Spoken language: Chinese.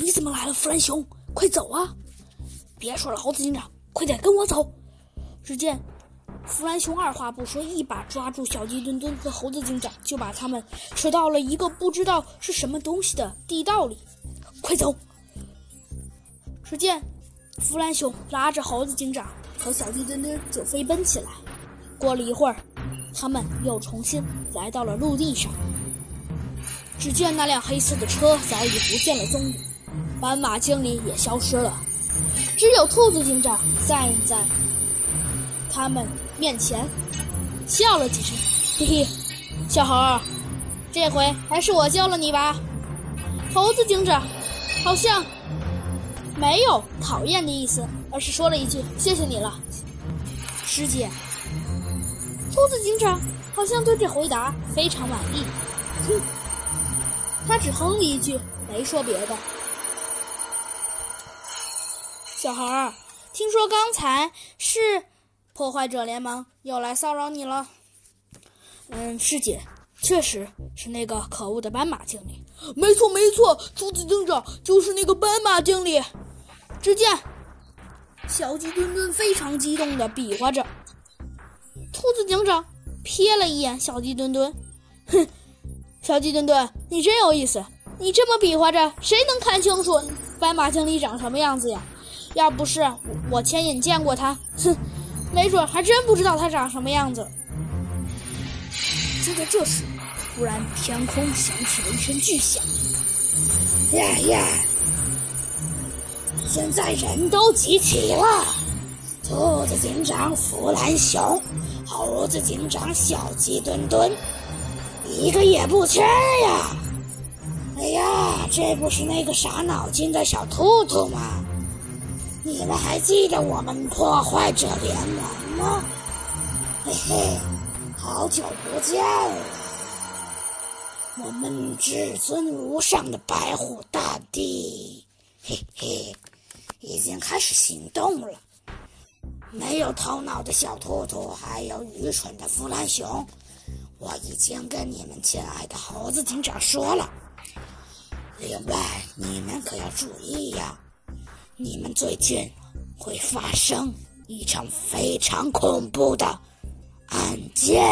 你怎么来了，弗兰熊？快走啊！别说了，猴子警长，快点跟我走。只见弗兰熊二话不说，一把抓住小鸡墩墩和猴子警长，就把他们扯到了一个不知道是什么东西的地道里。快走！只见弗兰熊拉着猴子警长和小鸡墩墩就飞奔起来。过了一会儿，他们又重新来到了陆地上。只见那辆黑色的车早已不见了踪影，斑马经理也消失了，只有兔子警长站在他们面前，笑了几声，嘿嘿，小猴，这回还是我救了你吧。猴子警长好像没有讨厌的意思，而是说了一句：“谢谢你了，师姐。”兔子警长好像对这回答非常满意，哼。他只哼了一句，没说别的。小孩儿，听说刚才是破坏者联盟又来骚扰你了？嗯，师姐，确实是那个可恶的斑马经理。没错，没错，兔子警长就是那个斑马经理。只见小鸡墩墩非常激动的比划着，兔子警长瞥了一眼小鸡墩墩，哼。小鸡墩墩，你真有意思！你这么比划着，谁能看清楚斑马经理长什么样子呀？要不是我亲眼见过他，哼，没准还真不知道他长什么样子。就在这时，突然天空响起了一声巨响。呀呀！现在人都集齐了，兔子警长弗兰熊，猴子警长小鸡墩墩。一个也不缺呀！哎呀，这不是那个傻脑筋的小兔兔吗？你们还记得我们破坏者联盟吗？嘿嘿，好久不见了！我们至尊无上的白虎大帝，嘿嘿，已经开始行动了。没有头脑的小兔兔，还有愚蠢的弗兰熊。我已经跟你们亲爱的猴子警长说了。另外，你们可要注意呀，你们最近会发生一场非常恐怖的案件。